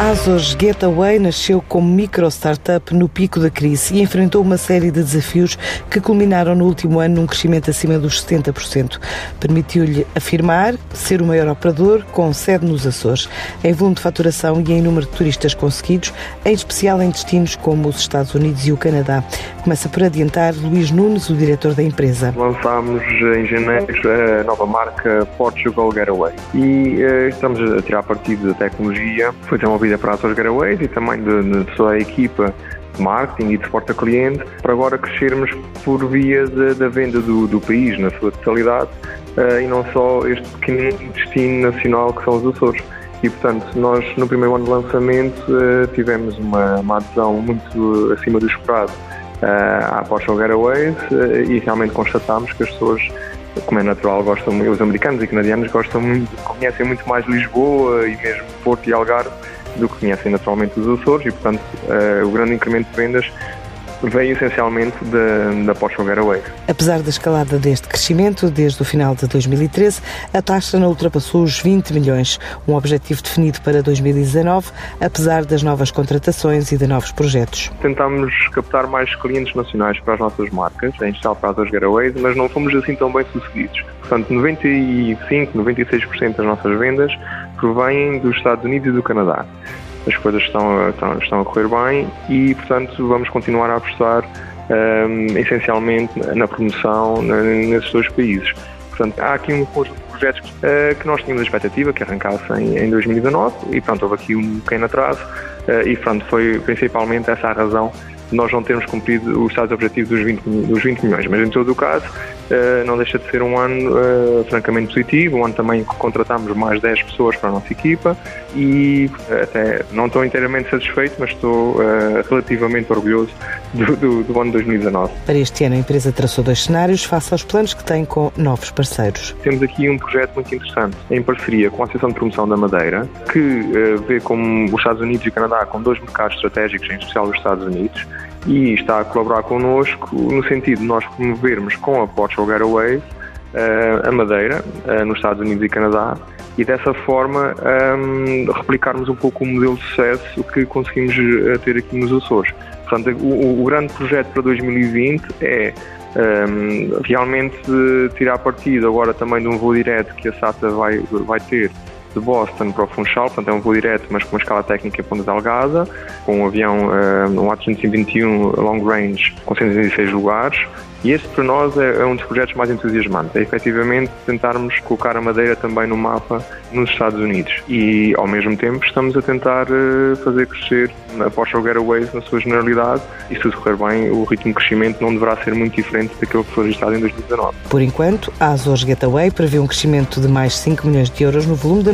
A Azos Getaway nasceu como micro-startup no pico da crise e enfrentou uma série de desafios que culminaram no último ano num crescimento acima dos 70%. Permitiu-lhe afirmar ser o maior operador com sede nos Açores, em volume de faturação e em número de turistas conseguidos, em especial em destinos como os Estados Unidos e o Canadá. Começa por adiantar Luís Nunes, o diretor da empresa. Lançámos em janeiro a nova marca Portugal Getaway e uh, estamos a tirar partido da tecnologia. Foi desenvolvida para as Garaways e também de, de equipa de marketing e de suporte a cliente, para agora crescermos por via da venda do, do, país na sua totalidade uh, e não só este pequeno destino nacional que são os Açores. E, portanto, nós no primeiro ano de lançamento uh, tivemos uma, uma adesão muito acima do esperado uh, à Portugal Garaways e realmente constatámos que as pessoas como é natural, gostam, os americanos e canadianos gostam muito, conhecem muito mais Lisboa e mesmo Porto e Algarve do que conhecem naturalmente os Açores e, portanto, uh, o grande incremento de vendas veio essencialmente da, da Portugal Getaway. Apesar da escalada deste crescimento, desde o final de 2013, a taxa não ultrapassou os 20 milhões, um objetivo definido para 2019, apesar das novas contratações e de novos projetos. Tentámos captar mais clientes nacionais para as nossas marcas, em especial para as Getaways, mas não fomos assim tão bem sucedidos. Portanto, 95, 96% das nossas vendas provêm dos Estados Unidos e do Canadá. As coisas estão, estão, estão a correr bem e, portanto, vamos continuar a apostar um, essencialmente na promoção nesses dois países. Portanto, há aqui um conjunto de projetos uh, que nós tínhamos a expectativa que arrancassem em 2019 e, pronto, houve aqui um pequeno atraso uh, e, pronto, foi principalmente essa a razão nós não termos cumprido os estados objetivos dos 20, dos 20 milhões. Mas em todo o caso, não deixa de ser um ano uh, francamente positivo, um ano também que contratámos mais 10 pessoas para a nossa equipa e uh, até não estou inteiramente satisfeito, mas estou relativamente orgulhoso do, do, do, ano 2019. Para este ano, a empresa traçou dois cenários face aos planos que tem com novos parceiros. Temos aqui um projeto muito interessante, em parceria com a Associação de Promoção da Madeira, que vê como os Estados Unidos e o Canadá como dois mercados estratégicos, em especial os Estados Unidos, e está a colaborar connosco no sentido de nós promovermos com a Portugal Getaway uh, a Madeira, uh, nos Estados Unidos e Canadá, e dessa forma um, ehm, replicarmos um pouco o modelo de sucesso que conseguimos uh, ter aqui nos Açores. Portanto, o, o, grande projeto para 2020 é um, ehm, realmente tirar partido agora também de um voo direto que a SATA vai, vai ter de Boston para o Funchal, portanto é um voo direto, mas com uma escala técnica em Ponta Delgada, com um avião, um A321 long range com 116 lugares, e este para nós é, é, um dos projetos mais entusiasmantes, é efetivamente tentarmos colocar a Madeira também no mapa nos Estados Unidos e ao mesmo tempo estamos a tentar uh, fazer crescer a Portugal Getaways na sua generalidade e se tudo correr bem o ritmo de crescimento não deverá ser muito diferente daquele que foi registrado em 2019. Por enquanto, a Azores Getaway prevê um crescimento de mais 5 milhões de euros no volume de